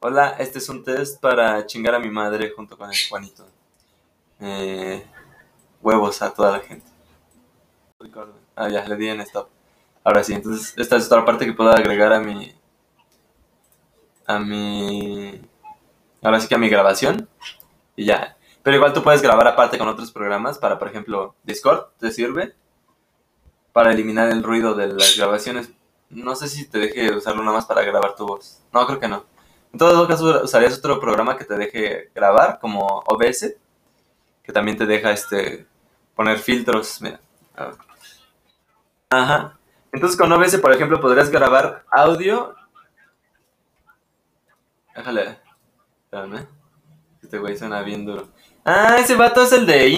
Hola, este es un test para chingar a mi madre junto con el Juanito. Eh, huevos a toda la gente. Ah, ya, le di en stop. Ahora sí, entonces esta es otra parte que puedo agregar a mi... A mi... Ahora sí que a mi grabación. Y ya. Pero igual tú puedes grabar aparte con otros programas para, por ejemplo, Discord, ¿te sirve? Para eliminar el ruido de las grabaciones. No sé si te deje usarlo nada más para grabar tu voz. No, creo que no. En todo caso, usarías otro programa que te deje grabar, como OBS, que también te deja este poner filtros. Mira. Ajá. Entonces con OBS, por ejemplo, podrías grabar audio. Déjale. Espérame. Este güey suena bien duro. Ah, ese vato es el de